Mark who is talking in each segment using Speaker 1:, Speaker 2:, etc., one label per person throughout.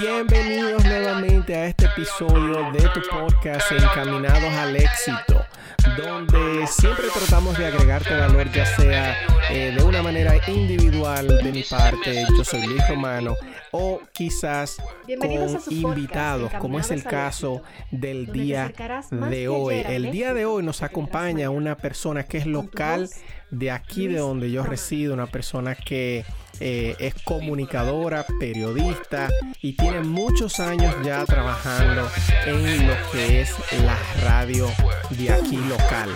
Speaker 1: Bienvenidos nuevamente a este episodio de tu podcast Encaminados al Éxito, donde siempre tratamos de agregarte valor, ya sea eh, de una manera individual de mi parte, yo soy Luis Romano, o quizás con invitados, como es el caso del día de hoy. El día de hoy nos acompaña una persona que es local de aquí de donde yo resido, una persona que eh, es comunicadora, periodista y tiene muchos años ya trabajando en lo que es la radio de aquí local.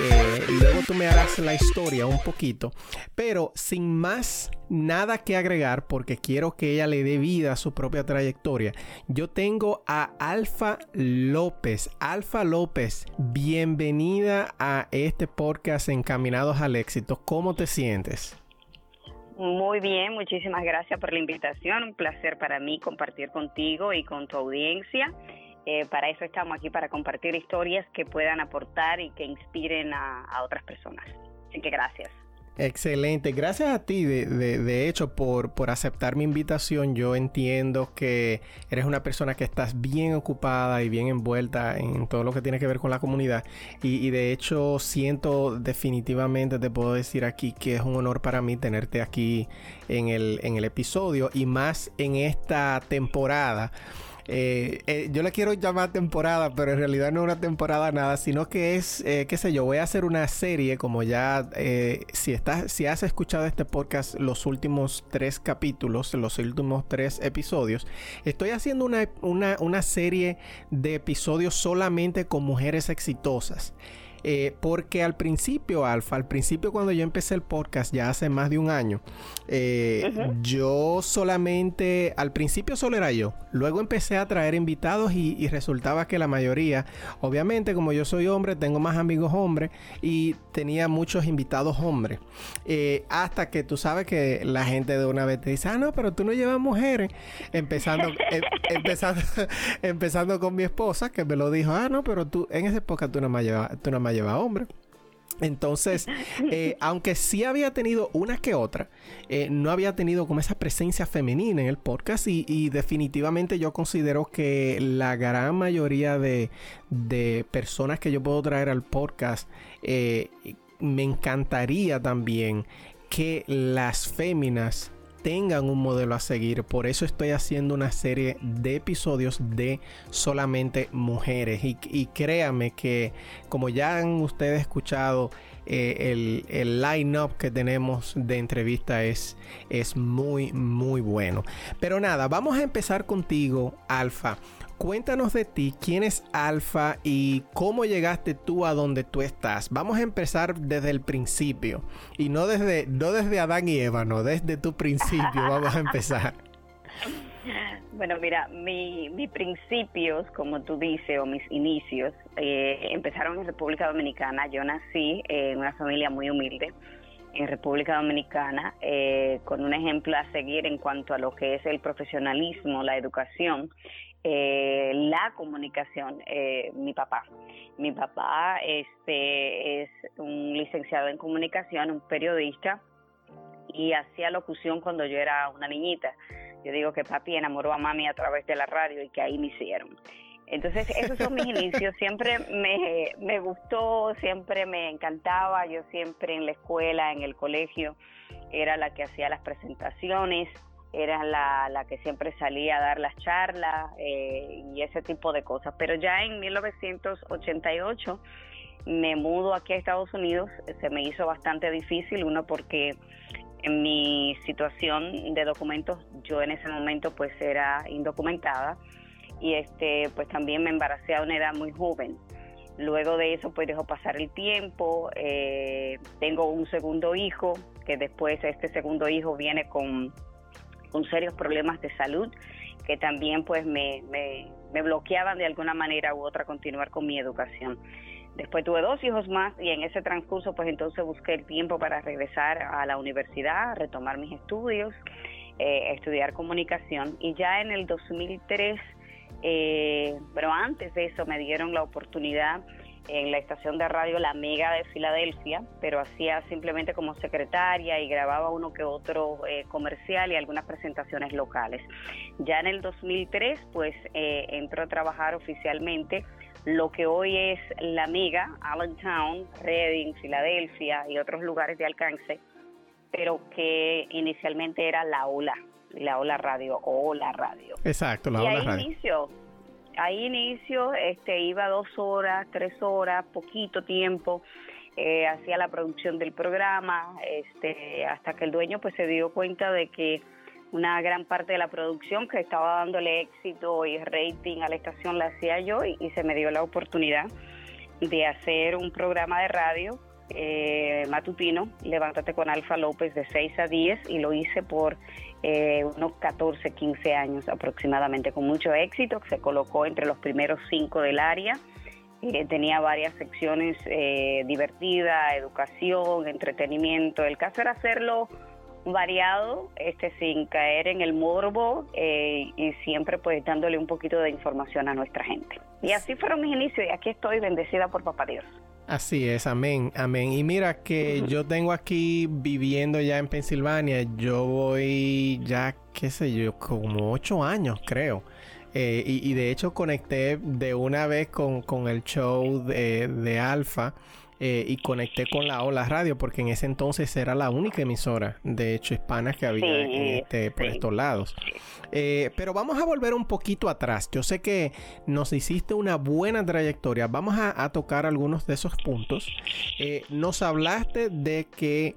Speaker 1: Eh, luego tú me harás la historia un poquito, pero sin más nada que agregar porque quiero que ella le dé vida a su propia trayectoria. Yo tengo a Alfa López. Alfa López, bienvenida a este podcast Encaminados al Éxito. ¿Cómo te sientes?
Speaker 2: Muy bien, muchísimas gracias por la invitación. Un placer para mí compartir contigo y con tu audiencia. Eh, para eso estamos aquí, para compartir historias que puedan aportar y que inspiren a, a otras personas. Así que gracias.
Speaker 1: Excelente, gracias a ti de, de, hecho por, por, aceptar mi invitación. Yo entiendo que eres una persona que estás bien ocupada y bien envuelta en todo lo que tiene que ver con la comunidad y, y, de hecho siento definitivamente, te puedo decir aquí que es un honor para mí tenerte aquí en el, en el episodio y más en esta temporada eh, eh, yo le quiero llamar temporada, pero en realidad no es una temporada nada, sino que es, eh, qué sé yo, voy a hacer una serie, como ya, si, estás, si has escuchado este podcast, los últimos tres capítulos, los últimos tres episodios, estoy haciendo una, una, una serie de episodios solamente con mujeres exitosas. Eh, porque al principio, Alfa, al principio cuando yo empecé el podcast, ya hace más de un año, eh, yo solamente, al principio solo era yo. Luego empecé a traer invitados y, resultaba que la mayoría, obviamente como yo soy hombre, tengo más amigos hombres y tenía muchos invitados hombres. Eh, hasta que tú sabes que la gente de una vez te dice, ah, no, pero tú no llevas mujeres. Empezando, em, empezando, empezando con mi esposa, que me lo dijo, ah, no, pero tú en esa época tú no me llevas, tú no me lleva hombre. Entonces, eh, aunque sí había tenido una que otra, eh, no había tenido como esa presencia femenina en el podcast y, definitivamente yo considero que la gran mayoría de, personas que yo puedo traer al podcast, eh, me encantaría también que las féminas tengan un modelo a seguir. Por eso estoy haciendo una serie de episodios de solamente mujeres. Y, créame que como ya han ustedes escuchado, eh, el, el line-up que tenemos de entrevista es, es muy, muy bueno. Pero nada, vamos a empezar contigo, Alfa cuéntanos de ti, quién es Alfa y cómo llegaste tú a donde tú estás. Vamos a empezar desde el principio y no desde, no desde Adán y Eva, no, desde tu principio vamos a empezar.
Speaker 2: Bueno, mira, mis principios, como tú dices, o mis inicios, eh, empezaron en República Dominicana. Yo nací en una familia muy humilde en República Dominicana, eh, con un ejemplo a seguir en cuanto a lo que es el profesionalismo, la educación eh, la comunicación, eh, mi papá. Mi papá este, es un licenciado en comunicación, un periodista, y hacía locución cuando yo era una niñita. Yo digo que papi enamoró a mami a través de la radio y que ahí me hicieron. Entonces, esos son mis inicios. Siempre me, me gustó, siempre me encantaba. Yo siempre en la escuela, en el colegio, era la que hacía las presentaciones era la, la que siempre salía a dar las charlas eh, y ese tipo de cosas. Pero ya en 1988 me mudo aquí a Estados Unidos, se me hizo bastante difícil, uno porque en mi situación de documentos yo en ese momento pues era indocumentada y este pues también me embaracé a una edad muy joven. Luego de eso pues dejó pasar el tiempo, eh, tengo un segundo hijo que después este segundo hijo viene con con serios problemas de salud que también pues me, me, bloqueaban de alguna manera u otra continuar con mi educación. Después tuve dos hijos más y en ese transcurso pues entonces busqué el tiempo para regresar a la universidad, retomar mis estudios, eh, estudiar comunicación y ya en el 2003, eh, pero antes de eso me dieron la oportunidad en la estación de radio La Mega de Filadelfia, pero hacía simplemente como secretaria y grababa uno que otro eh, comercial y algunas presentaciones locales. Ya en el 2003, pues eh, entró a trabajar oficialmente lo que hoy es La Mega, Allentown, Reading, Filadelfia y otros lugares de alcance, pero que inicialmente era La Ola, La Ola Radio o La Radio.
Speaker 1: Exacto, La Ola Radio
Speaker 2: ahí inicio, este, iba dos horas, tres horas, poquito tiempo, eh, hacía la producción del programa, este, hasta que el dueño pues se dio cuenta de que una gran parte de la producción que estaba dándole éxito y rating a la estación la hacía yo y, se me dio la oportunidad de hacer un programa de radio eh, matutino, Levántate con Alfa López de 6 a 10 y lo hice por eh, unos 14, 15 años aproximadamente, con mucho éxito, se colocó entre los primeros cinco del área. Eh, tenía varias secciones eh, divertida, educación, entretenimiento. El caso era hacerlo variado, este, sin caer en el morbo eh, y siempre pues dándole un poquito de información a nuestra gente. Y así fueron mis inicios y aquí estoy bendecida por Papá Dios.
Speaker 1: Así es, amén, amén. Y mira que yo tengo aquí viviendo ya en Pensilvania, yo voy ya, qué sé yo, como ocho años creo. Eh, y, de hecho conecté de una vez con, el show de, de Alfa eh, y conecté con la Ola Radio porque en ese entonces era la única emisora, de hecho, hispana que había este, por estos lados. Eh, pero vamos a volver un poquito atrás. Yo sé que nos hiciste una buena trayectoria. Vamos a, tocar algunos de esos puntos. Eh, nos hablaste de que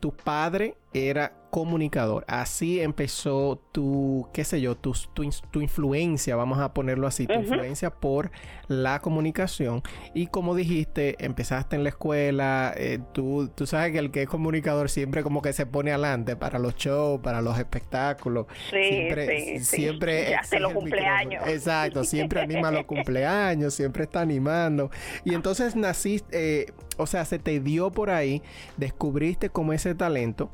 Speaker 1: tu padre era comunicador. Así empezó tu, qué sé yo, tu, tu, influencia, vamos a ponerlo así, tu influencia por la comunicación. Y como dijiste, empezaste en la escuela, eh, tú, tú sabes que el que es comunicador siempre como que se pone adelante para los shows, para los espectáculos.
Speaker 2: Sí, siempre, sí, siempre hace los cumpleaños.
Speaker 1: Exacto, siempre anima los cumpleaños, siempre está animando. Y entonces naciste, eh, o sea, se te dio por ahí, descubriste como ese talento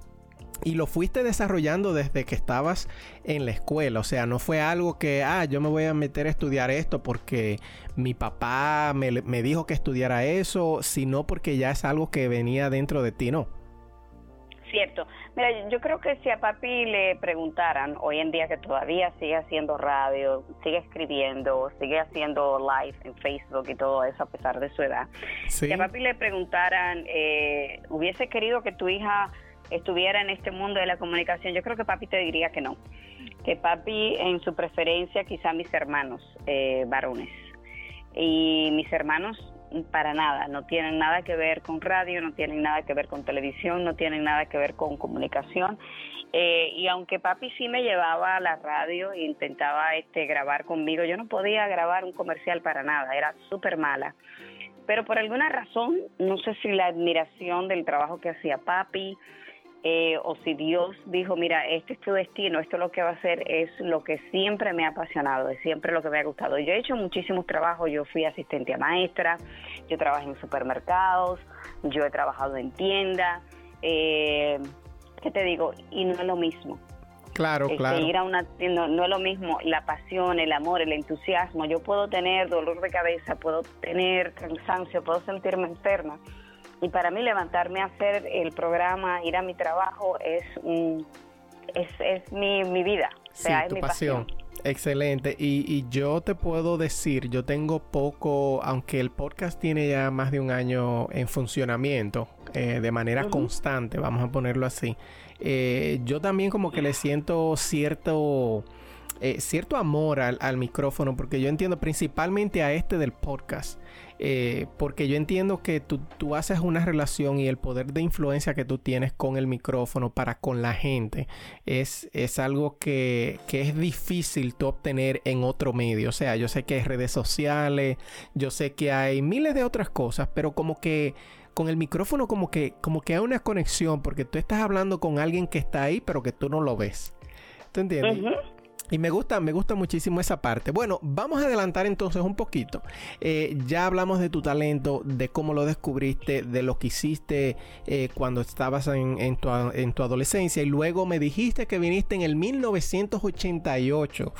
Speaker 1: y lo fuiste desarrollando desde que estabas en la escuela. O sea, no fue algo que, ah, yo me voy a meter a estudiar esto porque mi papá me, dijo que estudiara eso, sino porque ya es algo que venía dentro de ti, ¿no?
Speaker 2: Cierto. Mira, yo creo que si a papi le preguntaran hoy en día que todavía sigue haciendo radio, sigue escribiendo, sigue haciendo live en Facebook y todo eso a pesar de su edad, si a papi le preguntaran, eh, hubiese querido que tu hija estuviera en este mundo de la comunicación, yo creo que papi te diría que no. Que papi en su preferencia quizá mis hermanos eh, varones. Y mis hermanos para nada, no tienen nada que ver con radio, no tienen nada que ver con televisión, no tienen nada que ver con comunicación. Eh, y aunque papi sí me llevaba a la radio e intentaba este, grabar conmigo, yo no podía grabar un comercial para nada, era súper mala. Pero por alguna razón, no sé si la admiración del trabajo que hacía papi, eh, o si Dios dijo, mira, este es tu destino, esto es lo que va a hacer, es lo que siempre me ha apasionado, es siempre lo que me ha gustado. Yo he hecho muchísimos trabajos, yo fui asistente a maestra, yo trabajé en supermercados, yo he trabajado en tiendas, eh, ¿qué te digo? Y no es lo mismo.
Speaker 1: Claro, este, claro.
Speaker 2: Ir a una tienda no es lo mismo la pasión, el amor, el entusiasmo. Yo puedo tener dolor de cabeza, puedo tener cansancio, puedo sentirme enferma, y para mí levantarme a hacer el programa, ir a mi trabajo, es, es, es mi, mi, vida. O sea, es mi pasión.
Speaker 1: Excelente. Y, y, yo te puedo decir, yo tengo poco, aunque el podcast tiene ya más de un año en funcionamiento, eh, de manera constante, vamos a ponerlo así. Eh, yo también como que le siento cierto... Eh, cierto amor al, al, micrófono, porque yo entiendo principalmente a este del podcast. Eh, porque yo entiendo que tú, tú, haces una relación y el poder de influencia que tú tienes con el micrófono para con la gente es, es algo que, que, es difícil tú obtener en otro medio. O sea, yo sé que hay redes sociales, yo sé que hay miles de otras cosas, pero como que con el micrófono como que, como que hay una conexión porque tú estás hablando con alguien que está ahí pero que tú no lo ves. ¿Tú entiendes? Y me gusta, me gusta muchísimo esa parte. Bueno, vamos a adelantar entonces un poquito. Eh, ya hablamos de tu talento, de cómo lo descubriste, de lo que hiciste eh, cuando estabas en, tu, en, tu, adolescencia y luego me dijiste que viniste en el 1988.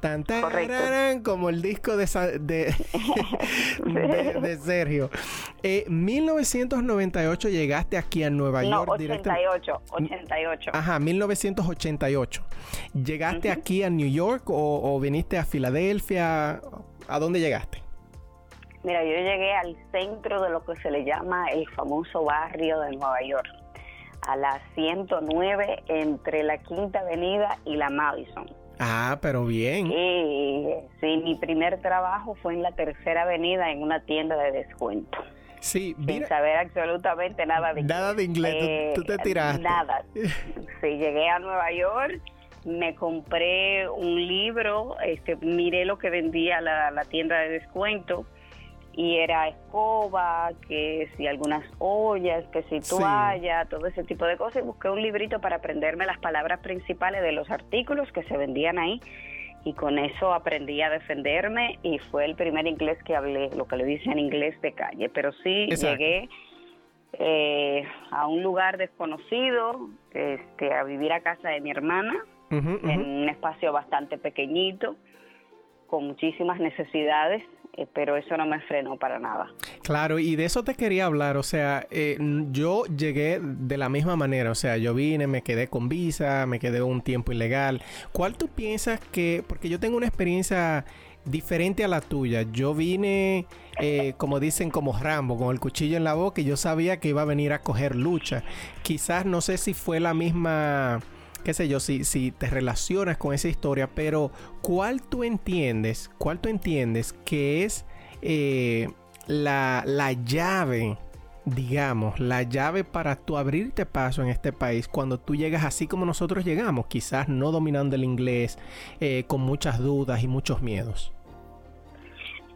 Speaker 1: Tan, como el disco de, de, de, Sergio. Eh, 1998 llegaste aquí a Nueva York.
Speaker 2: 88, 88.
Speaker 1: Ajá, 1988. ¿Llegaste aquí a New York o, o viniste a Filadelfia? ¿A dónde llegaste?
Speaker 2: Mira, yo llegué al centro de lo que se le llama el famoso barrio de Nueva York, a la 109 entre la Quinta Avenida y la Madison.
Speaker 1: Ah, pero bien.
Speaker 2: sí, mi primer trabajo fue en la Tercera Avenida en una tienda de descuento.
Speaker 1: Sí,
Speaker 2: sin saber absolutamente nada de
Speaker 1: inglés. Nada de inglés, tú, te tiraste.
Speaker 2: Nada. sí, llegué a Nueva York, me compré un libro, este, miré lo que vendía la, la tienda de descuento y era escoba, que si algunas ollas, que si toalla, todo ese tipo de cosas. Y busqué un librito para aprenderme las palabras principales de los artículos que se vendían ahí. Y con eso aprendí a defenderme y fue el primer inglés que hablé, lo que le dicen inglés de calle. Pero sí llegué eh, a un lugar desconocido, este, a vivir a casa de mi hermana, en un espacio bastante pequeñito, con muchísimas necesidades eh, pero eso no me frenó para nada.
Speaker 1: Claro, y de eso te quería hablar, o sea, eh, yo llegué de la misma manera, o sea, yo vine, me quedé con visa, me quedé un tiempo ilegal. ¿Cuál tú piensas que, porque yo tengo una experiencia diferente a la tuya. Yo vine, eh, como dicen, como Rambo, con el cuchillo en la boca y yo sabía que iba a venir a coger lucha. Quizás no sé si fue la misma qué sé yo, si, si te relacionas con esa historia, pero ¿cuál tú entiendes, cuál tú entiendes que es eh, la, la llave digamos, la llave para tú abrirte paso en este país cuando tú llegas así como nosotros llegamos, quizás no dominando el inglés, eh, con muchas dudas y muchos miedos?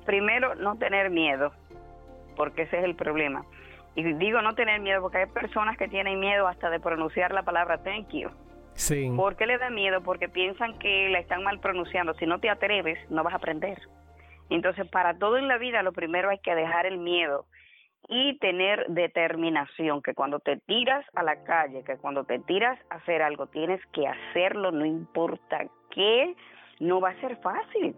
Speaker 2: Primero, no tener miedo, porque ese es el problema. Y digo no tener miedo porque hay personas que tienen miedo hasta de pronunciar la palabra thank you. ¿Por qué le da miedo? Porque piensan que la están mal pronunciando. Si no te atreves, no vas a aprender. Entonces, para todo en la vida, lo primero hay que dejar el miedo y tener determinación, que cuando te tiras a la calle, que cuando te tiras a hacer algo, tienes que hacerlo, no importa qué, no va a ser fácil.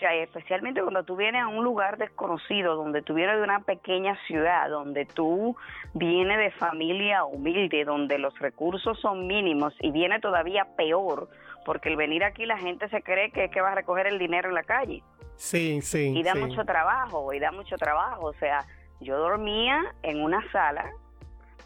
Speaker 2: Especialmente cuando tú vienes a un lugar desconocido, donde tú vienes de una pequeña ciudad, donde tú vienes de familia humilde, donde los recursos son mínimos y viene todavía peor, porque el venir aquí la gente se cree que es que va a recoger el dinero en la calle.
Speaker 1: Sí, sí.
Speaker 2: Y da mucho trabajo, y da mucho trabajo. O sea, yo dormía en una sala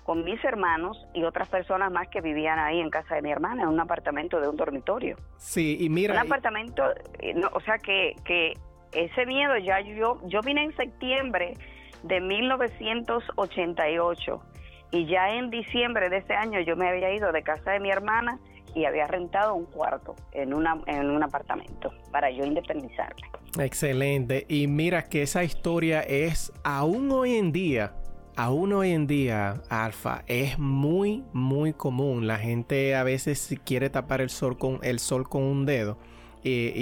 Speaker 2: con mis hermanos y otras personas más que vivían ahí en casa de mi hermana, en un apartamento de un dormitorio.
Speaker 1: Sí, y mira...
Speaker 2: Un apartamento, eh, o sea que, que ese miedo ya yo, yo vine en septiembre de 1988 y ya en diciembre de ese año yo me había ido de casa de mi hermana y había rentado un cuarto en, una, en un apartamento para yo independizarme.
Speaker 1: Excelente. Y mira que esa historia es aún hoy en día aún hoy en día, Alfa, es muy, muy común. La gente a veces quiere tapar el sol con, el sol con un dedo eh,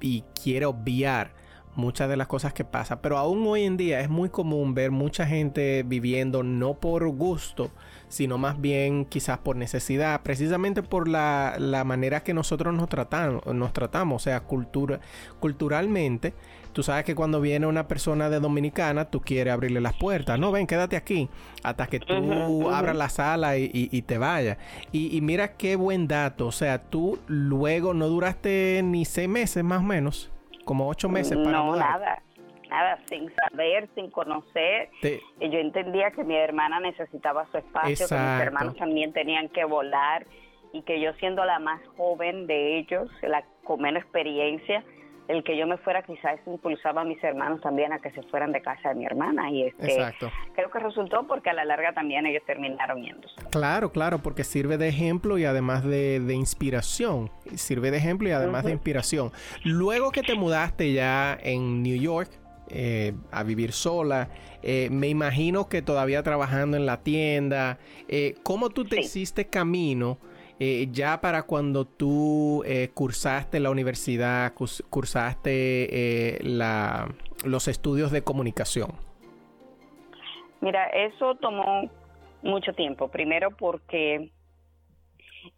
Speaker 1: y, quiere obviar muchas de las cosas que pasan. Pero aún hoy en día es muy común ver mucha gente viviendo no por gusto, sino más bien quizás por necesidad, precisamente por la, la manera que nosotros nos tratamos, nos tratamos o sea, cultura, culturalmente Tú sabes que cuando viene una persona de Dominicana, tú quieres abrirle las puertas. No, ven, quédate aquí hasta que tú abras la sala y, te vayas. Y, mira qué buen dato. O sea, tú luego no duraste ni seis meses más o menos, como ocho meses para
Speaker 2: No, nada. Nada, sin saber, sin conocer. Yo entendía que mi hermana necesitaba su espacio, que mis hermanos también tenían que volar y que yo siendo la más joven de ellos, la con menos experiencia, el que yo me fuera quizás impulsaba a mis hermanos también a que se fueran de casa de mi hermana y este creo que resultó porque a la larga también ellos terminaron yéndose.
Speaker 1: Claro, claro, porque sirve de ejemplo y además de, inspiración, sirve de ejemplo y además de inspiración. Luego que te mudaste ya en New York, eh, a vivir sola. Eh, me imagino que todavía trabajando en la tienda. Eh, ¿Cómo tú te hiciste camino eh, ya para cuando tú eh, cursaste la universidad, cursaste eh, la, los estudios de comunicación?
Speaker 2: Mira, eso tomó mucho tiempo. Primero porque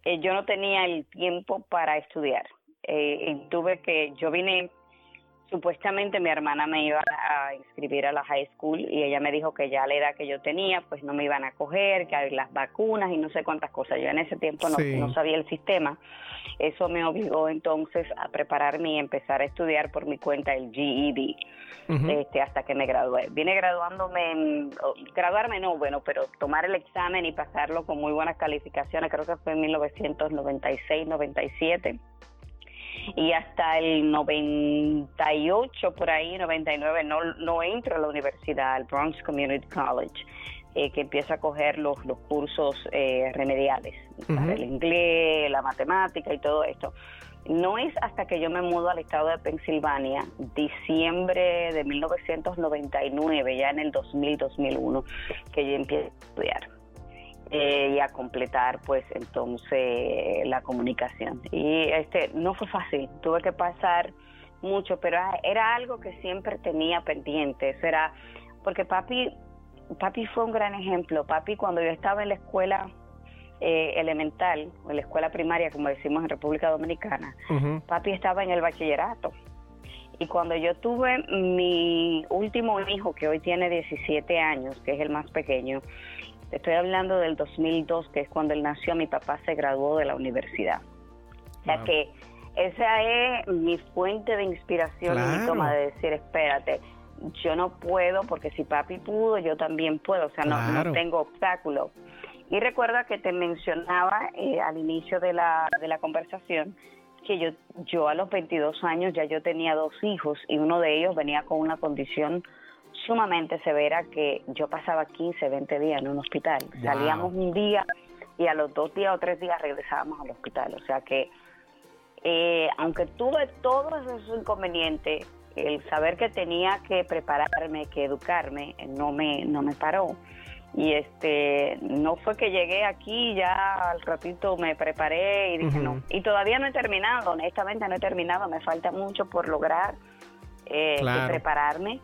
Speaker 2: yo no tenía el tiempo para estudiar. Eh, tuve que, yo vine supuestamente mi hermana me iba a inscribir a la high school y ella me dijo que ya la edad que yo tenía pues no me iban a coger, que hay las vacunas y no sé cuántas cosas. Yo en ese tiempo no, sabía el sistema. Eso me obligó entonces a prepararme y empezar a estudiar por mi cuenta el GED. este, hasta que me gradué. Vine graduándome, graduarme no, bueno, pero tomar el examen y pasarlo con muy buenas calificaciones, creo que fue en 1996, 97 y hasta el 98 por ahí, 99, no, no entro a la universidad, al Bronx Community College. Eh, que empieza a coger los, los cursos eh, remediales para el inglés, la matemática y todo esto. No es hasta que yo me mudo al estado de Pensilvania, diciembre de 1999, ya en el 2000-2001, que yo empiezo a estudiar. Eh, y a completar pues entonces la comunicación. Y este no fue fácil, tuve que pasar mucho, pero era algo que siempre tenía pendiente, eso era porque papi papi fue un gran ejemplo, papi cuando yo estaba en la escuela eh, elemental, en la escuela primaria, como decimos en República Dominicana, papi estaba en el bachillerato. Y cuando yo tuve mi último hijo, que hoy tiene 17 años, que es el más pequeño, Estoy hablando del 2002, que es cuando él nació, mi papá se graduó de la universidad. O sea que esa es mi fuente de inspiración y mi toma de decir, espérate, yo no puedo porque si papi pudo, yo también puedo, o sea, no, tengo obstáculos. Y recuerda que te mencionaba eh, al inicio de la, de la conversación que yo, yo a los 22 años ya yo tenía dos hijos y uno de ellos venía con una condición sumamente severa que yo pasaba 15, 20 días en un hospital. Salíamos un día y a los dos días o tres días regresábamos al hospital. O sea que, eh, aunque tuve todos esos inconvenientes, el saber que tenía que prepararme, que educarme, no me, no me paró. Y este, no fue que llegué aquí ya al ratito me preparé y dije no. Y todavía no he terminado, honestamente no he terminado, me falta mucho por lograr eh, prepararme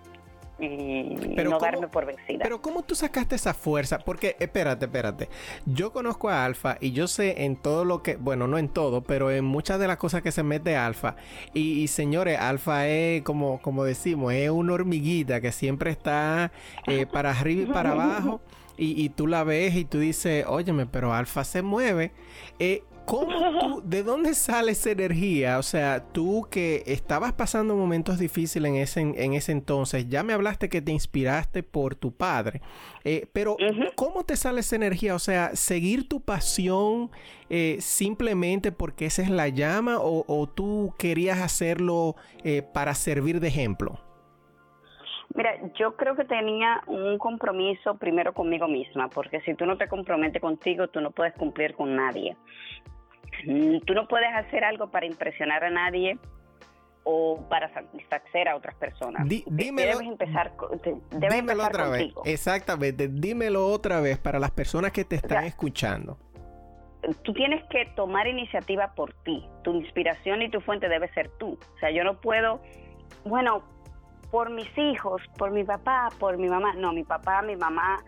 Speaker 2: y no darme por vencida.
Speaker 1: Pero ¿cómo tú sacaste esa fuerza? Porque, espérate, espérate. Yo conozco a Alfa y yo sé en todo lo que, bueno, no en todo, pero en muchas de las cosas que se mete Alfa. Y, señores, Alfa es como, como decimos, es una hormiguita que siempre está eh, para arriba y para abajo. Y, y, tú la ves y tú dices, óyeme, pero Alfa se mueve. Eh, ¿Cómo tú, de dónde sale esa energía? O sea, tú que estabas pasando momentos difíciles en ese, en ese entonces, ya me hablaste que te inspiraste por tu padre, eh, pero ¿cómo te sale esa energía? O sea, seguir tu pasión eh, simplemente porque esa es la llama o, tú querías hacerlo eh, para servir de ejemplo?
Speaker 2: Mira, yo creo que tenía un compromiso primero conmigo misma, porque si tú no te comprometes contigo, tú no puedes cumplir con nadie. Mm, tú no puedes hacer algo para impresionar a nadie o para satisfacer a otras personas.
Speaker 1: dímelo, debes empezar, dímelo otra vez. Exactamente, dímelo otra vez para las personas que te están escuchando.
Speaker 2: Tú tienes que tomar iniciativa por ti. Tu inspiración y tu fuente debe ser tú. O sea, yo no puedo, bueno, por mis hijos, por mi papá, por mi mamá. No, mi papá, mi mamá,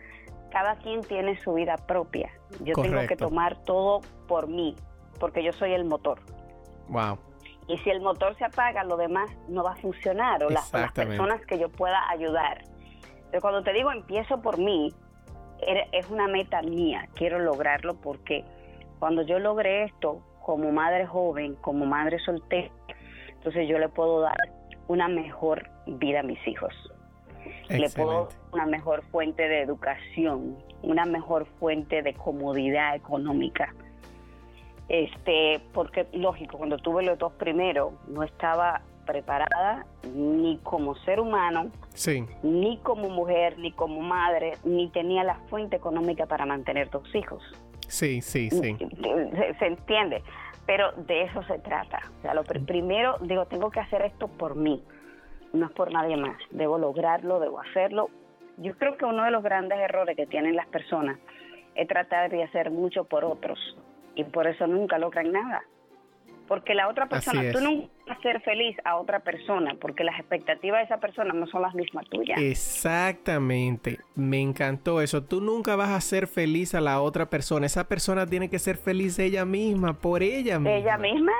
Speaker 2: cada quien tiene su vida propia. Yo tengo que tomar todo por mí, porque yo soy el motor.
Speaker 1: Wow.
Speaker 2: Y si el motor se apaga, lo demás no va a funcionar o, las personas que yo pueda ayudar. Pero cuando te digo empiezo por mí, es una meta mía, quiero lograrlo porque cuando yo logré esto como madre joven, como madre soltera, entonces yo le puedo dar una mejor vida a mis hijos. Le puedo dar una mejor fuente de educación, una mejor fuente de comodidad económica este, porque lógico, cuando tuve los dos primeros, no estaba preparada ni como ser humano, ni como mujer, ni como madre, ni tenía la fuente económica para mantener dos hijos.
Speaker 1: Sí, sí, sí.
Speaker 2: Se, entiende, pero de eso se trata. O sea, lo primero, digo, tengo que hacer esto por mí, no es por nadie más. Debo lograrlo, debo hacerlo. Yo creo que uno de los grandes errores que tienen las personas es tratar de hacer mucho por otros y por eso nunca logran nada. porque la otra persona, tú nunca vas a ser feliz a otra persona, porque las expectativas de esa persona no son las mismas tuyas.
Speaker 1: Exactamente, me encantó eso. Tú nunca vas a ser feliz a la otra persona, esa persona tiene que ser feliz ella misma, por ella misma.
Speaker 2: Ella misma,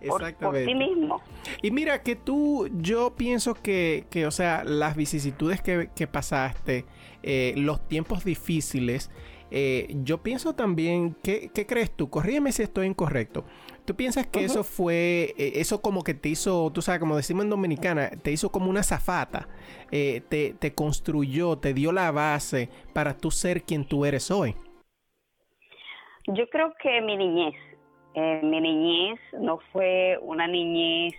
Speaker 2: Exactamente. Por, sí mismo.
Speaker 1: Y mira que tú, yo pienso que, que o sea, las vicisitudes que, que pasaste, eh, los tiempos difíciles, eh, yo pienso también, ¿qué, ¿qué, crees tú? Corrígeme si estoy incorrecto. ¿Tú piensas que eso fue, eh, eso como que te hizo, tú sabes, como decimos en Dominicana, te hizo como una zafata, eh, te, te construyó, te dio la base para tú ser quien tú eres hoy?
Speaker 2: Yo creo que mi niñez, mi niñez no fue una niñez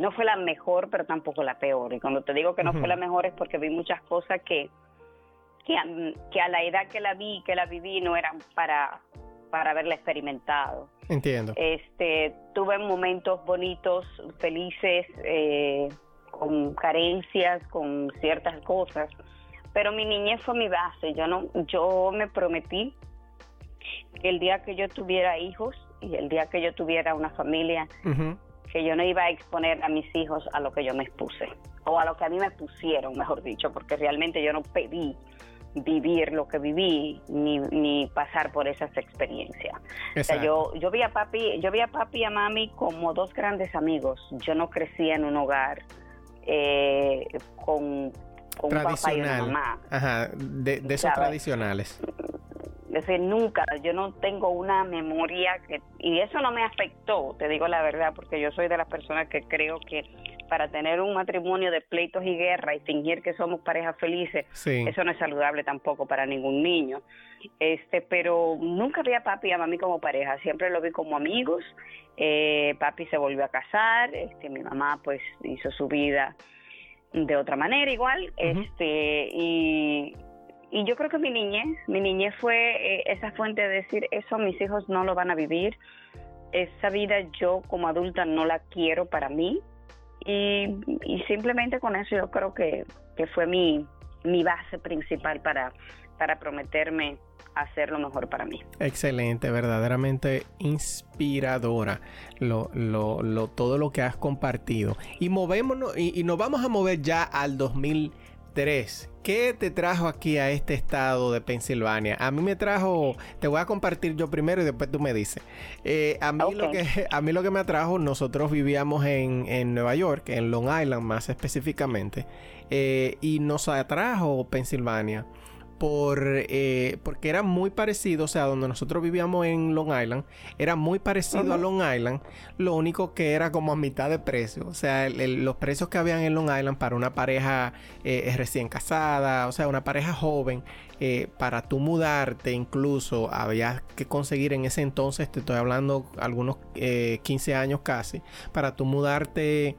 Speaker 2: no fue la mejor, pero tampoco la peor. Y cuando te digo que no fue la mejor es porque vi muchas cosas que, que a, que a la edad que la vi, que la viví, no eran para, para haberla experimentado.
Speaker 1: Entiendo.
Speaker 2: Este, tuve momentos bonitos, felices, eh, con carencias, con ciertas cosas, pero mi niñez fue mi base. Yo no, yo me prometí que el día que yo tuviera hijos y el día que yo tuviera una familia, que yo no iba a exponer a mis hijos a lo que yo me expuse o a lo que a mí me pusieron, mejor dicho, porque realmente yo no pedí vivir lo que viví ni, ni pasar por esas experiencias. O sea, yo, yo vi a papi, yo vi a papi y a mami como dos grandes amigos. Yo no crecí en un hogar eh, con, con un papá y una mamá.
Speaker 1: Ajá, de, de esos tradicionales.
Speaker 2: Es decir, nunca, yo no tengo una memoria que, y eso no me afectó, te digo la verdad, porque yo soy de las personas que creo que para tener un matrimonio de pleitos y guerra y fingir que somos parejas felices, eso no es saludable tampoco para ningún niño. Este, pero nunca vi a papi y a mami como pareja, siempre lo vi como amigos. Eh, papi se volvió a casar, este, mi mamá pues hizo su vida de otra manera igual, este, y, y yo creo que mi niñez, mi niñez fue eh, esa fuente de decir, eso mis hijos no lo van a vivir, esa vida yo como adulta no la quiero para mí, y, simplemente con eso yo creo que, fue mi, mi base principal para, para prometerme hacer lo mejor para mí.
Speaker 1: Excelente, verdaderamente inspiradora lo, lo, lo, todo lo que has compartido. Y movémonos y, y nos vamos a mover ya al 2003. ¿Qué te trajo aquí a este estado de Pensilvania? A mí me trajo, te voy a compartir yo primero y después tú me dices. Eh, a, mí lo que, a mí lo que me atrajo, nosotros vivíamos en, en Nueva York, en Long Island más específicamente, eh, y nos atrajo Pensilvania por, eh, porque era muy parecido, o sea, donde nosotros vivíamos en Long Island, era muy parecido a Long Island, lo único que era como a mitad de precio, o sea, los precios que habían en Long Island para una pareja eh, recién casada, o sea, una pareja joven, eh, para tú mudarte incluso había que conseguir en ese entonces, te estoy hablando algunos 15 años casi, para tú mudarte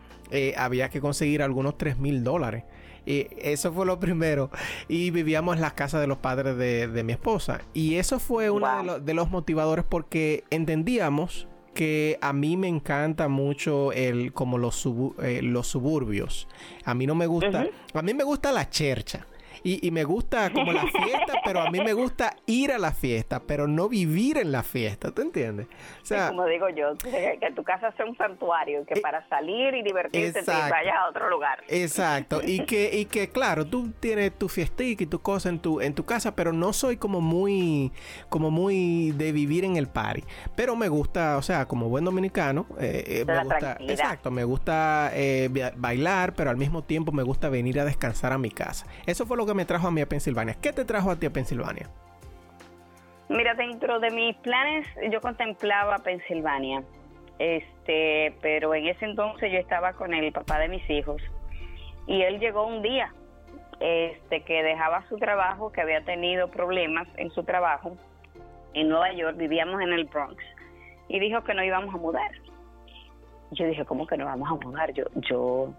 Speaker 1: había que conseguir algunos 3 mil dólares. Y eso fue lo primero. Y vivíamos en las casas de los padres de, mi esposa. Y eso fue uno de, los motivadores porque entendíamos que a mí me encanta mucho el como los, eh, los suburbios. A mí no me gusta, a mí me gusta la chercha. Y, me gusta como la fiesta, pero a mí me gusta ir a la fiesta, pero no vivir en la fiesta, ¿tú entiendes?
Speaker 2: O sea, como digo yo, que, tu casa sea un santuario, que eh, para salir y divertirte te vayas a otro lugar.
Speaker 1: Exacto, y que, y que claro, tú tienes tu fiestica y tu cosa en tu, en tu casa, pero no soy como muy, como muy de vivir en el party. Pero me gusta, o sea, como buen dominicano, eh, eh, me gusta, exacto, me gusta bailar, pero al mismo tiempo me gusta venir a descansar a mi casa. Eso fue lo que me trajo a mí a Pensilvania. ¿Qué te trajo a ti a Pensilvania?
Speaker 2: Mira, dentro de mis planes yo contemplaba Pensilvania, este, pero en ese entonces yo estaba con el papá de mis hijos y él llegó un día, este, que dejaba su trabajo, que había tenido problemas en su trabajo en Nueva York, vivíamos en el Bronx y dijo que no íbamos a mudar yo dije, ¿cómo que nos vamos a mudar? Yo, yo,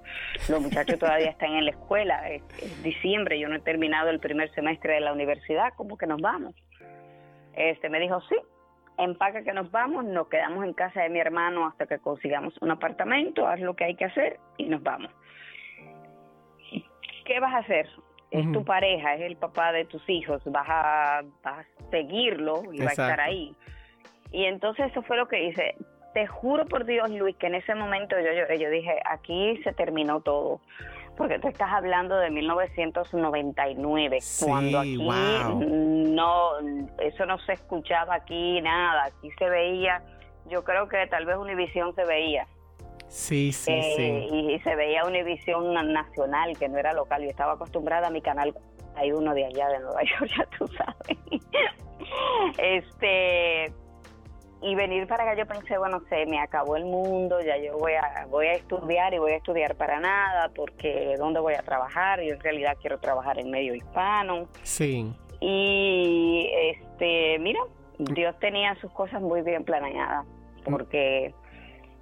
Speaker 2: los muchachos todavía están en la escuela, es, diciembre, yo no he terminado el primer semestre de la universidad, ¿cómo que nos vamos? Este me dijo, sí, empaca que nos vamos, nos quedamos en casa de mi hermano hasta que consigamos un apartamento, haz lo que hay que hacer y nos vamos. ¿Qué vas a hacer? Es tu pareja, es el papá de tus hijos, vas a, vas a seguirlo y va a estar ahí. Y entonces eso fue lo que hice te juro por Dios, Luis, que en ese momento yo lloré, yo dije, aquí se terminó todo. Porque tú estás hablando de 1999, cuando aquí no, eso no se escuchaba aquí nada, aquí se veía, yo creo que tal vez Univisión se veía.
Speaker 1: Sí, sí,
Speaker 2: eh,
Speaker 1: sí.
Speaker 2: Y, se veía Univisión nacional, que no era local. Yo estaba acostumbrada a mi canal, hay uno de allá de Nueva York, ya tú sabes. este y venir para acá yo pensé, bueno, sé, me acabó el mundo, ya yo voy a voy a estudiar y voy a estudiar para nada, porque ¿dónde voy a trabajar? Yo en realidad quiero trabajar en medio hispano.
Speaker 1: Sí.
Speaker 2: Y este, mira, Dios tenía sus cosas muy bien planeadas, porque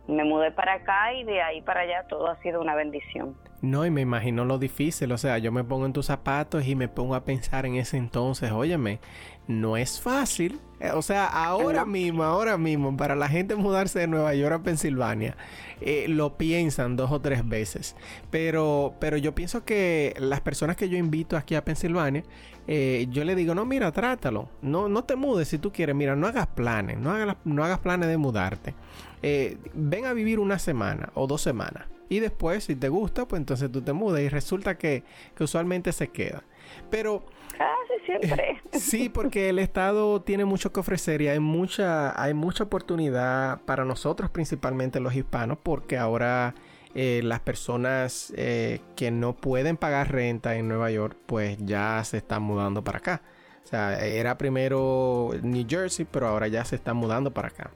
Speaker 2: me mudé para acá y de ahí para allá todo ha sido una bendición.
Speaker 1: No, y me imagino lo difícil, o sea, yo me pongo en tus zapatos y me pongo a pensar en ese entonces, óyeme, no es fácil, eh, o sea, ahora mismo, ahora mismo, para la gente mudarse de Nueva York a Pensilvania, eh, lo piensan dos o tres veces, pero, pero yo pienso que las personas que yo invito aquí a Pensilvania, eh, yo le digo, no, mira, trátalo, no, no te mudes si tú quieres, mira, no hagas planes, no hagas, no hagas planes de mudarte, ven a vivir una semana o dos semanas y después, si te gusta, pues entonces tú te mudas y resulta que, usualmente se queda. Pero...
Speaker 2: Casi siempre.
Speaker 1: sí, porque el Estado tiene mucho que ofrecer y hay mucha, hay mucha oportunidad para nosotros, principalmente los hispanos, porque ahora eh, las personas eh, que no pueden pagar renta en Nueva York, pues ya se están mudando para acá. O sea, era primero New Jersey, pero ahora ya se están mudando para acá.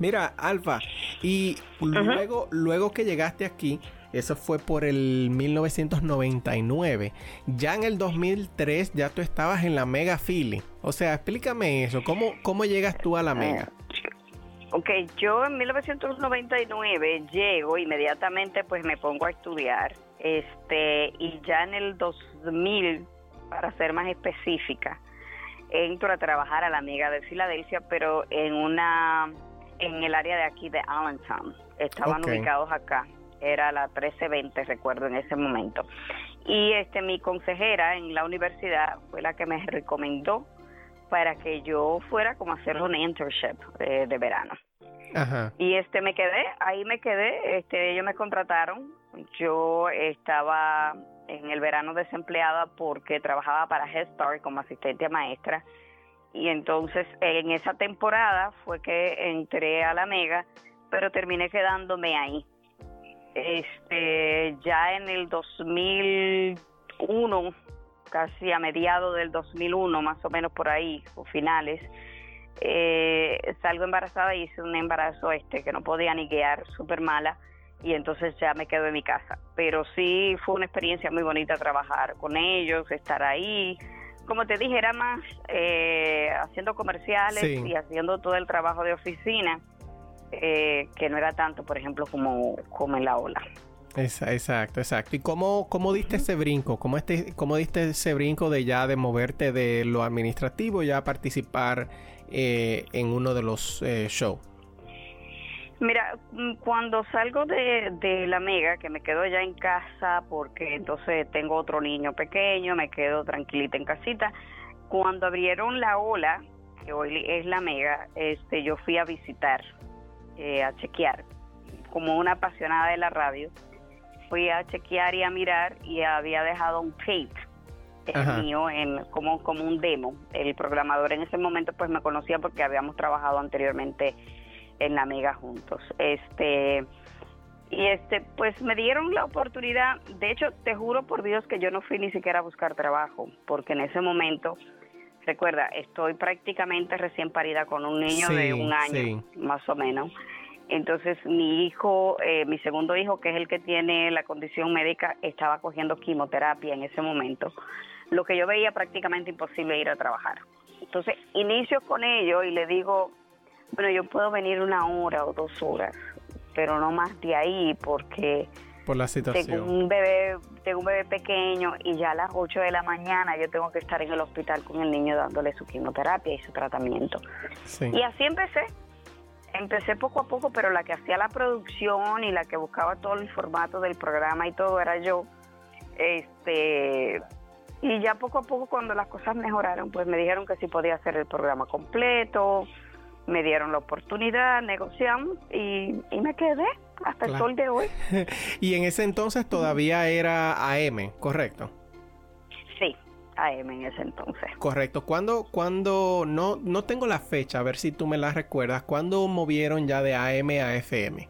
Speaker 1: Mira, Alfa, y luego, luego que llegaste aquí, eso fue por el 1999. Ya en el 2003 ya tú estabas en la Mega Philly. O sea, explícame eso. ¿Cómo, cómo llegas tú a la Mega?
Speaker 2: Ok, yo en 1999 llego inmediatamente, pues me pongo a estudiar. Este, y ya en el 2000, para ser más específica, entro a trabajar a la Mega de Filadelfia, pero en una en el área de aquí de Allentown. Estaban ubicados acá. Era la 1320, recuerdo en ese momento. Y este mi consejera en la universidad fue la que me recomendó para que yo fuera como a hacer un internship de, verano. Y este me quedé, ahí me quedé, este ellos me contrataron. Yo estaba en el verano desempleada porque trabajaba para Head Start como asistente maestra y entonces en esa temporada fue que entré a la Mega, pero terminé quedándome ahí. Este, ya en el 2001, casi a mediados del 2001, más o menos por ahí, o finales, eh, salgo embarazada y hice un embarazo este que no podía ni guiar, súper mala, y entonces ya me quedo en mi casa. Pero sí fue una experiencia muy bonita trabajar con ellos, estar ahí, como te dije, era más eh, haciendo comerciales y haciendo todo el trabajo de oficina, eh, que no era tanto, por ejemplo, como, como en la ola.
Speaker 1: Exacto, exacto. ¿Y cómo, cómo diste ese brinco? ¿Cómo, este, ¿Cómo diste ese brinco de ya de moverte de lo administrativo ya a participar eh, en uno de los shows?
Speaker 2: Mira, mm, cuando salgo de, de la mega, que me quedo ya en casa porque entonces tengo otro niño pequeño, me quedo tranquilita en casita. Cuando abrieron la ola, que hoy es la mega, este, yo fui a visitar, eh, a chequear, como una apasionada de la radio. Fui a chequear y a mirar y había dejado un tape eh, mío en como como un demo. El programador en ese momento pues me conocía porque habíamos trabajado anteriormente en la mega juntos. Este y este pues me dieron la oportunidad, de hecho te juro por Dios que yo no fui ni siquiera a buscar trabajo, porque en ese momento recuerda, estoy prácticamente recién parida con un niño de un año, más o menos. Entonces mi hijo, eh, mi segundo hijo, que es el que tiene la condición médica, estaba cogiendo quimioterapia en ese momento, lo que yo veía prácticamente imposible ir a trabajar. Entonces inicio con ello y le digo, bueno, yo puedo venir una hora o dos horas, pero no más de ahí porque
Speaker 1: por la situación.
Speaker 2: Tengo un bebé, tengo un bebé pequeño y ya a las 8 de la mañana yo tengo que estar en el hospital con el niño dándole su quimioterapia y su tratamiento. Y así empecé. Empecé poco a poco, pero la que hacía la producción y la que buscaba todo el formato del programa y todo era yo. Este, y ya poco a poco cuando las cosas mejoraron, pues me dijeron que sí podía hacer el programa completo, me dieron la oportunidad, negociamos y, me quedé hasta el sol de hoy.
Speaker 1: y en ese entonces todavía era AM, ¿correcto?
Speaker 2: Sí, AM en ese entonces.
Speaker 1: Correcto. ¿Cuándo, cuando, no, no tengo la fecha, a ver si tú me la recuerdas, ¿cuándo movieron ya de AM a FM?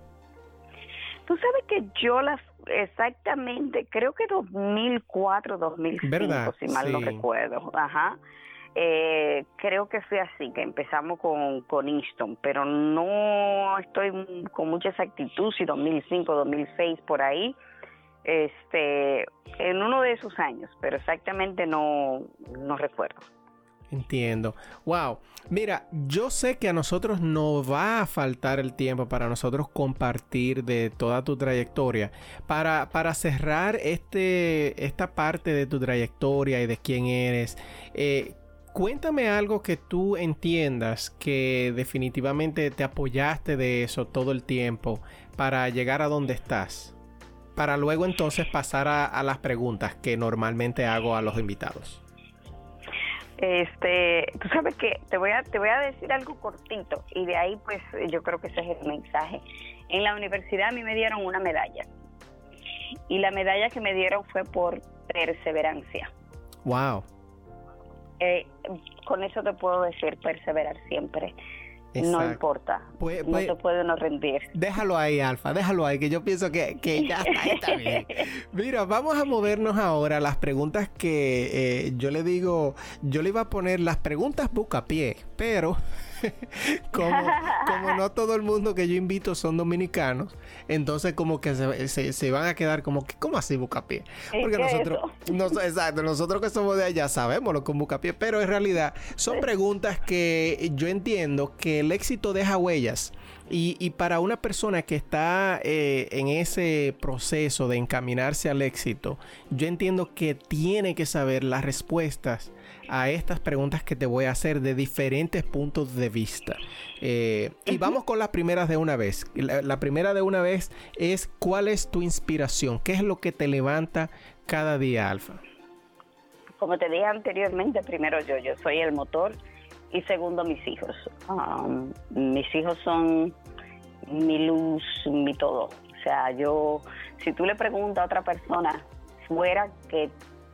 Speaker 2: Tú sabes que yo las exactamente, creo que 2004, 2005, si mal no recuerdo. Ajá. Eh, creo que fue así, que empezamos con, con Easton, pero no estoy con mucha exactitud si 2005, 2006, por ahí, este, en uno de esos años, pero exactamente no, no recuerdo.
Speaker 1: Entiendo. Wow. Mira, yo sé que a nosotros no va a faltar el tiempo para nosotros compartir de toda tu trayectoria. Para, para cerrar este, esta parte de tu trayectoria y de quién eres, eh, cuéntame algo que tú entiendas que definitivamente te apoyaste de eso todo el tiempo para llegar a donde estás. Para luego entonces pasar a las preguntas que normalmente hago a los invitados.
Speaker 2: Este, tú sabes que te voy a te voy a decir algo cortito y de ahí pues yo creo que ese es el mensaje. En la universidad a mí me dieron una medalla y la medalla que me dieron fue por perseverancia.
Speaker 1: Wow.
Speaker 2: Eh, con eso te puedo decir perseverar siempre. No importa. Pues, no pues, te puede no rendir.
Speaker 1: Déjalo ahí, Alfa, déjalo ahí, que yo pienso que, ya está, bien. Mira, vamos a movernos ahora a las preguntas que eh, yo le digo, yo le iba a poner las preguntas pie, pero como, como no todo el mundo que yo invito son dominicanos, entonces como que se, se, van a quedar como que, ¿cómo así bucapié? Porque nosotros, exacto, nosotros que somos de allá sabemos lo que es bucapié, pero en realidad son preguntas que yo entiendo que el éxito deja huellas. Y, para una persona que está eh, en ese proceso de encaminarse al éxito, yo entiendo que tiene que saber las respuestas a estas preguntas que te voy a hacer de diferentes puntos de vista. Eh, y vamos con las primeras de una vez. La, primera de una vez es cuál es tu inspiración, qué es lo que te levanta cada día, Alfa.
Speaker 2: Como te dije anteriormente, primero yo, yo soy el motor y segundo mis hijos. Um, mis hijos son mi luz, mi todo. O sea, yo, si tú le preguntas a otra persona fuera que,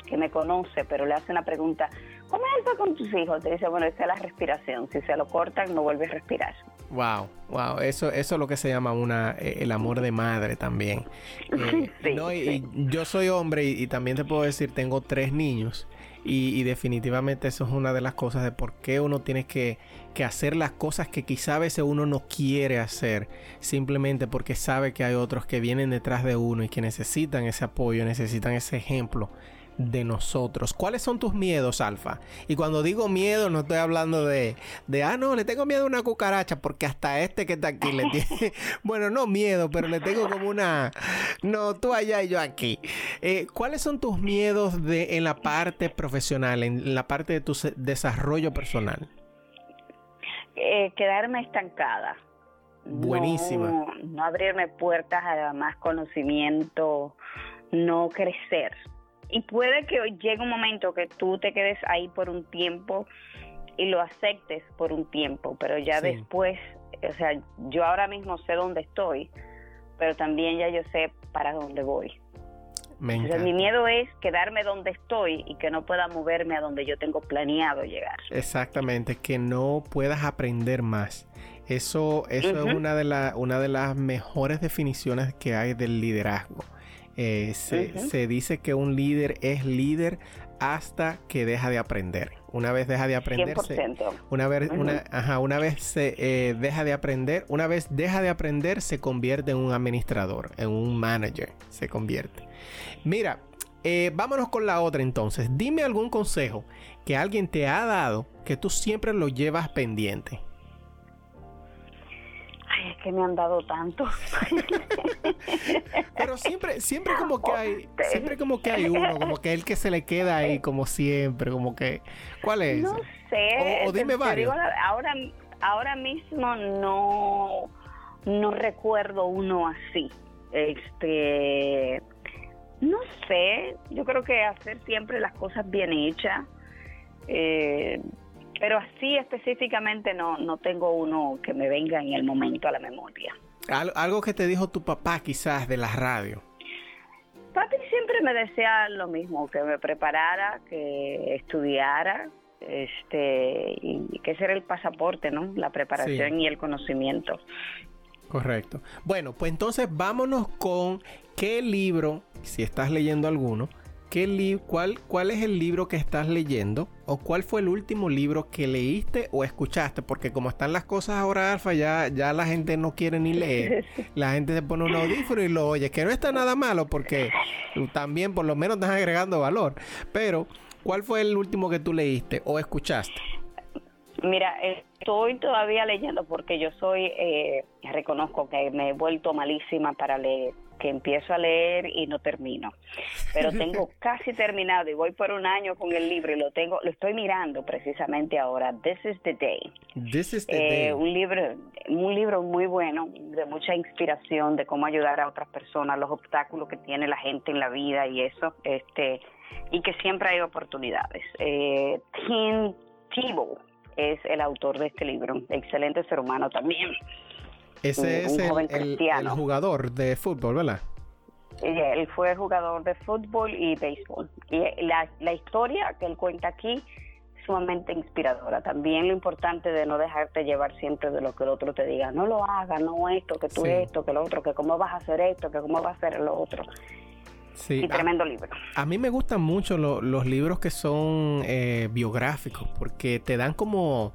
Speaker 2: que me conoce, pero le hace una pregunta, ¿Cómo es eso con tus hijos? Te dice, bueno, esta es la respiración. Si se lo cortan, no vuelve a respirar.
Speaker 1: Wow, wow, eso, eso es lo que se llama una, eh, el amor de madre también. Eh, sí, y, yo soy hombre y, también te puedo decir, tengo tres niños y, definitivamente eso es una de las cosas de por qué uno tiene que, que, hacer las cosas que quizá a veces uno no quiere hacer, simplemente porque sabe que hay otros que vienen detrás de uno y que necesitan ese apoyo, necesitan ese ejemplo de nosotros. ¿Cuáles son tus miedos, Alfa? Y cuando digo miedo, no estoy hablando de, de, ah, no, le tengo miedo a una cucaracha, porque hasta este que está aquí le tiene, bueno, no miedo, pero le tengo como una, no, tú allá y yo aquí. Eh, ¿Cuáles son tus miedos de, en la parte profesional, en la parte de tu desarrollo personal?
Speaker 2: Eh, quedarme estancada.
Speaker 1: Buenísima.
Speaker 2: No, no abrirme puertas a más conocimiento, no crecer y puede que llegue un momento que tú te quedes ahí por un tiempo y lo aceptes por un tiempo, pero ya después, o sea, yo ahora mismo sé dónde estoy, pero también ya yo sé para dónde voy. mi miedo es quedarme donde estoy y que no pueda moverme a donde yo tengo planeado llegar.
Speaker 1: Exactamente, que no puedas aprender más. Eso, eso es una de, la, una de las mejores definiciones que hay del liderazgo. Eh, se, dice que un líder es líder hasta que deja de aprender. Una vez deja de aprender, una vez, una, una vez se eh, deja de aprender, una vez deja de aprender, se convierte en un administrador, en un manager, se convierte. Mira, eh, vámonos con la otra entonces. Dime algún consejo que alguien te ha dado que tú siempre lo llevas pendiente
Speaker 2: que me han dado tanto.
Speaker 1: Pero siempre, siempre como que hay, siempre como que hay uno, como que el que se le queda ahí, como siempre, como que, ¿cuál es?
Speaker 2: No sé.
Speaker 1: O, dime varios.
Speaker 2: ahora, ahora mismo no, no recuerdo uno así. Este, no sé. Yo creo que hacer siempre las cosas bien hechas. Eh, pero así específicamente no, no tengo uno que me venga en el momento a la memoria.
Speaker 1: algo que te dijo tu papá quizás de la radio.
Speaker 2: Papi siempre me decía lo mismo, que me preparara, que estudiara, este, y que ese era el pasaporte, ¿no? La preparación y el conocimiento.
Speaker 1: Correcto. Bueno, pues entonces vámonos con qué libro, si estás leyendo alguno, ¿qué cuál, ¿cuál es el libro que estás leyendo? ¿O cuál fue el último libro que leíste o escuchaste? Porque como están las cosas ahora, Alfa, ya, ya la gente no quiere ni leer. La gente se pone un audífono y lo oye, que no está nada malo porque también por lo menos estás agregando valor. Pero, ¿cuál fue el último que tú leíste o escuchaste?
Speaker 2: Mira, estoy todavía leyendo porque yo soy, eh, reconozco que me he vuelto malísima para leer, que empiezo a leer y no termino. Pero tengo casi terminado y voy por un año con el libro y lo tengo, lo estoy mirando precisamente ahora. This is the day.
Speaker 1: This is the day.
Speaker 2: Eh, un libro, un libro muy bueno, de mucha inspiración de cómo ayudar a otras personas, los obstáculos que tiene la gente en la vida y eso, este, y que siempre hay oportunidades. Eh, Tim Tebow es el autor de este libro. Excelente ser humano también.
Speaker 1: Ese es el, jugador de fútbol, ¿verdad?
Speaker 2: Él fue jugador de fútbol y béisbol. Y la, la historia que él cuenta aquí sumamente inspiradora. También lo importante de no dejarte llevar siempre de lo que el otro te diga, no lo hagas, no esto, que tú esto, que lo otro, que cómo vas a hacer esto, que cómo vas a hacer lo otro. Sí, y tremendo libro.
Speaker 1: A mí me gustan mucho los libros que son eh, biográficos porque te dan como...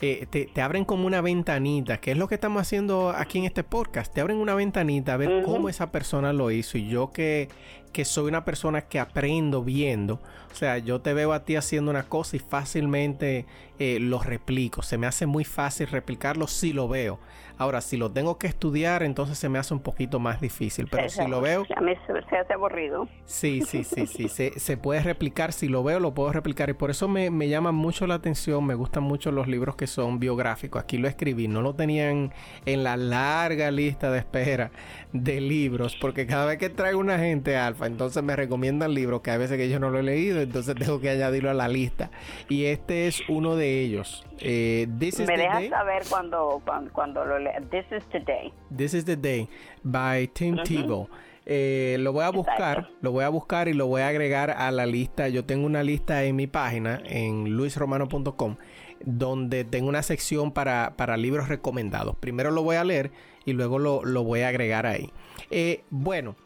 Speaker 1: Te, abren como una ventanita, que es lo que estamos haciendo aquí en este podcast. Te abren una ventanita a ver cómo esa persona lo hizo. Y yo que, que soy una persona que aprendo viendo, o sea, yo te veo a ti haciendo una cosa y fácilmente eh, lo replico. Se me hace muy fácil replicarlo si lo veo. Ahora, si lo tengo que estudiar, entonces se me hace un poquito más difícil. Pero si lo veo...
Speaker 2: A mí se, hace aburrido.
Speaker 1: Sí, sí, sí, sí. se, se, puede replicar. Si lo veo, lo puedo replicar. Y por eso me, me llama mucho la atención. Me gustan mucho los libros que son biográficos. Aquí lo escribí. No lo tenían en la larga lista de espera de libros. Porque cada vez que traigo una gente alfa, entonces me recomiendan libros que a veces que yo no lo he leído. Entonces tengo que añadirlo a la lista. Y este es uno de ellos.
Speaker 2: Eh, me dejas saber cuando, cuando, lo lea. This is the day.
Speaker 1: This is the day by Tim Tebow. Eh, lo voy a buscar, lo voy a buscar y lo voy a agregar a la lista. Yo tengo una lista en mi página en luisromano.com donde tengo una sección para, para, libros recomendados. Primero lo voy a leer y luego lo, lo voy a agregar ahí. Eh, bueno,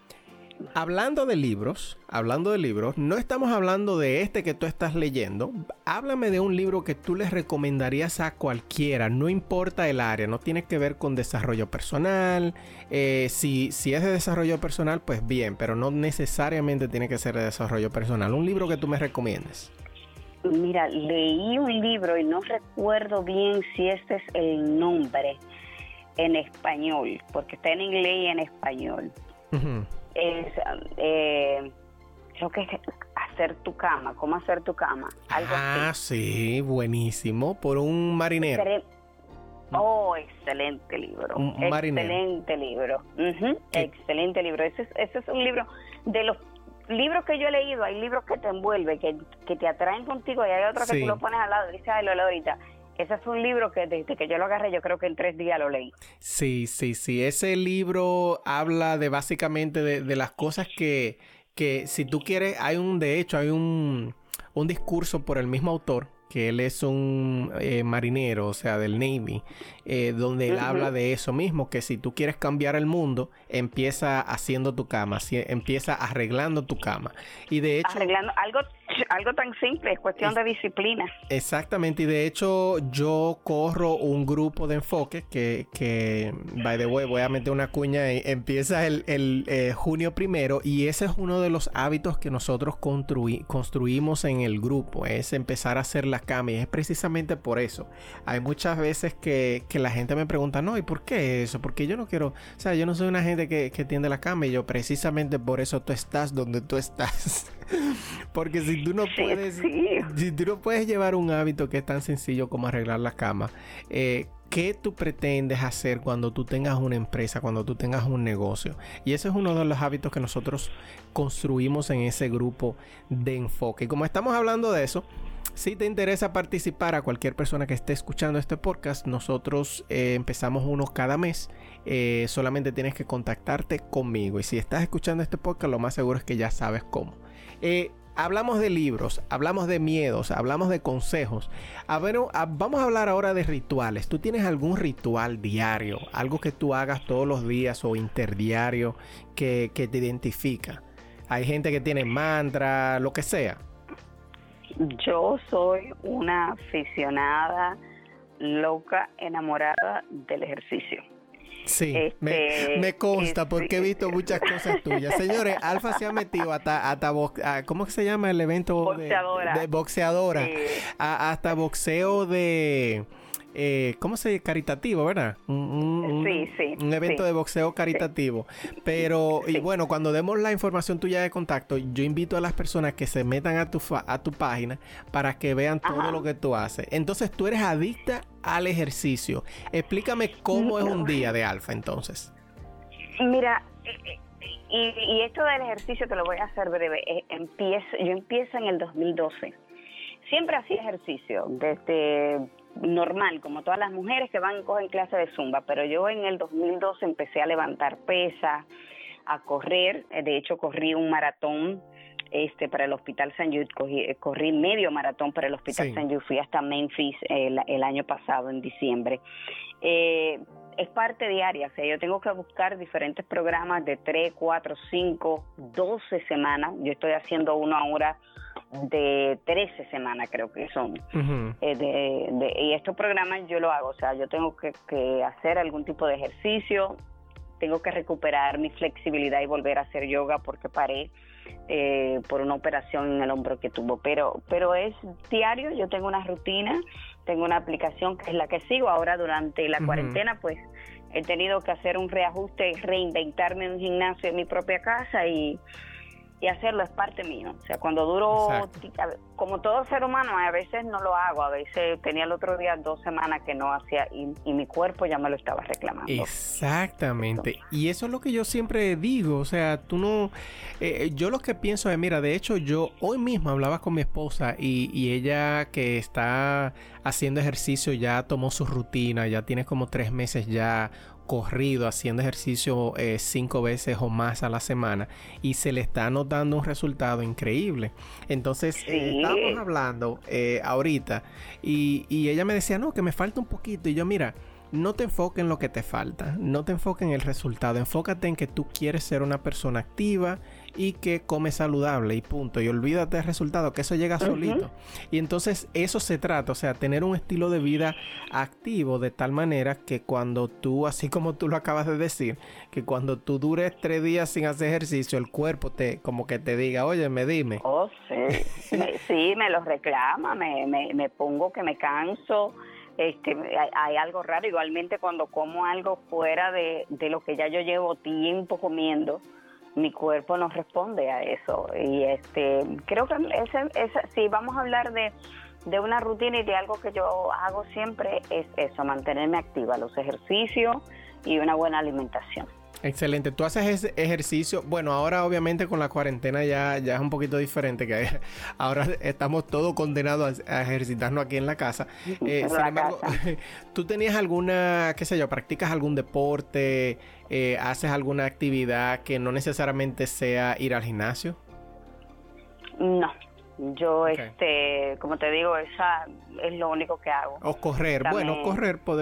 Speaker 1: hablando de libros, hablando de libros, no estamos hablando de este que tú estás leyendo. Háblame de un libro que tú les recomendarías a cualquiera, no importa el área, no tiene que ver con desarrollo personal. Eh, si, si es de desarrollo personal, pues bien, pero no necesariamente tiene que ser de desarrollo personal. Un libro que tú me recomiendes.
Speaker 2: Mira, leí un libro y no recuerdo bien si este es el nombre en español, porque está en inglés y en español es, eh, creo que es hacer tu cama, cómo hacer tu cama. Algo
Speaker 1: ah, sí, buenísimo, por un marinero.
Speaker 2: Oh, excelente libro. Un, excelente libro. Excelente libro. Ese es, ese es un libro de los libros que yo he leído. Hay libros que te envuelven, que, que te atraen contigo y hay otros que tú lo pones al lado y dices, ay, lo leo ahorita. Ese es un libro que desde que yo lo agarré, yo creo que en tres días lo leí.
Speaker 1: Sí, sí, sí. Ese libro habla de básicamente de, las cosas que, que si tú quieres, hay un, de hecho, hay un, un discurso por el mismo autor que él es un eh, marinero, o sea, del Navy, eh, donde él habla de eso mismo, que si tú quieres cambiar el mundo, empieza haciendo tu cama, empieza arreglando tu cama. Y de hecho...
Speaker 2: Arreglando algo algo tan simple, es cuestión de disciplina.
Speaker 1: Exactamente, y de hecho yo corro un grupo de enfoque que, que by the way, voy a meter una cuña, y empieza el, el eh, junio primero y ese es uno de los hábitos que nosotros construimos en el grupo, es empezar a hacer la y es precisamente por eso. Hay muchas veces que, que la gente me pregunta, no, ¿y por qué eso? Porque yo no quiero, o sea, yo no soy una gente que, que tiende la cama y yo precisamente por eso tú estás donde tú estás. Porque si tú no puedes, si tú no puedes llevar un hábito que es tan sencillo como arreglar la cama, eh, ¿Qué tú pretendes hacer cuando tú tengas una empresa, cuando tú tengas un negocio? Y ese es uno de los hábitos que nosotros construimos en ese grupo de enfoque. Y como estamos hablando de eso, si te interesa participar a cualquier persona que esté escuchando este podcast, nosotros eh, empezamos uno cada mes. Eh, solamente tienes que contactarte conmigo. Y si estás escuchando este podcast, lo más seguro es que ya sabes cómo. Eh, hablamos de libros, hablamos de miedos, hablamos de consejos. A ver, vamos a hablar ahora de rituales. ¿Tú tienes algún ritual diario? Algo que tú hagas todos los días o interdiario que, que te identifica. Hay gente que tiene mantra, lo que sea.
Speaker 2: Yo soy una aficionada loca, enamorada del ejercicio.
Speaker 1: Sí, me, este, consta porque he visto muchas cosas tuyas. Señores, Alfa se ha metido hasta, hasta ¿cómo se llama el evento?
Speaker 2: Boxeadora.
Speaker 1: De, boxeadora. hasta boxeo de eh, ¿cómo se dice? Caritativo, ¿verdad?
Speaker 2: Un, sí, sí.
Speaker 1: Un evento de boxeo caritativo. Pero, y bueno, cuando demos la información tuya de contacto, yo invito a las personas que se metan a tu, a tu página para que vean todo lo que tú haces. Entonces, tú eres adicta al ejercicio. Explícame cómo es un día de alfa entonces.
Speaker 2: Mira, y, y, esto del ejercicio te lo voy a hacer breve. Eh, empiezo, yo empiezo en el 2012. Siempre hacía ejercicio, desde normal, como todas las mujeres que van y cogen clase de zumba, pero yo en el 2012 empecé a levantar pesas, a correr, eh, de hecho corrí un maratón este para el Hospital San Jude, eh, corrí, medio maratón para el Hospital San Jude, fui hasta Memphis el, año pasado, en diciembre. Eh, es parte diaria, o sea, yo tengo que buscar diferentes programas de 3, 4, 5, 12 semanas, yo estoy haciendo uno ahora de 13 semanas creo que son. Eh, de, y estos programas yo lo hago, o sea, yo tengo que, hacer algún tipo de ejercicio, tengo que recuperar mi flexibilidad y volver a hacer yoga porque paré eh, por una operación en el hombro que tuvo, pero, pero es diario, yo tengo una rutina, tengo una aplicación que es la que sigo ahora durante la cuarentena, pues he tenido que hacer un reajuste, reinventarme en un gimnasio en mi propia casa y y hacerlo es parte mío. O sea, cuando duro, como todo ser humano, a veces no lo hago, a veces tenía el otro día dos semanas que no hacía y, mi cuerpo ya me lo estaba reclamando.
Speaker 1: Exactamente. Y eso es lo que yo siempre digo, o sea, tú no, eh, yo lo que pienso es, mira, de hecho yo hoy mismo hablaba con mi esposa y, y ella que está haciendo ejercicio ya tomó su rutina, ya tiene como tres meses ya corrido haciendo ejercicio eh, cinco veces o más a la semana y se le está notando un resultado increíble. Entonces, eh, estábamos hablando eh, ahorita y, y, ella me decía, no, que me falta un poquito. Y yo, mira, no te enfoques en lo que te falta, no te enfoques en el resultado, enfócate en que tú quieres ser una persona activa y que come saludable y punto. Y olvídate del resultado, que eso llega solito. Y entonces eso se trata, o sea, tener un estilo de vida activo de tal manera que cuando tú, así como tú lo acabas de decir, que cuando tú dures tres días sin hacer ejercicio, el cuerpo te, como que te diga, oye, me dime.
Speaker 2: Oh, sí, sí, me lo reclama, me, me, me pongo que me canso este, hay, algo raro. Igualmente cuando como algo fuera de, lo que ya yo llevo tiempo comiendo, mi cuerpo no responde a eso. Y este, creo que ese, si vamos a hablar de, de una rutina y de algo que yo hago siempre, es eso, mantenerme activa, los ejercicios y una buena alimentación.
Speaker 1: Excelente. Tú haces ese ejercicio. Bueno, ahora obviamente con la cuarentena ya, ya es un poquito diferente, que ahora estamos todos condenados a, ejercitarnos aquí en la casa. Eh, sin embargo, ¿tú tenías alguna, qué sé yo, practicas algún deporte, eh, haces alguna actividad que no necesariamente sea ir al gimnasio?
Speaker 2: No, yo, este, como te digo, esa es lo único que hago.
Speaker 1: O correr. bueno, correr podría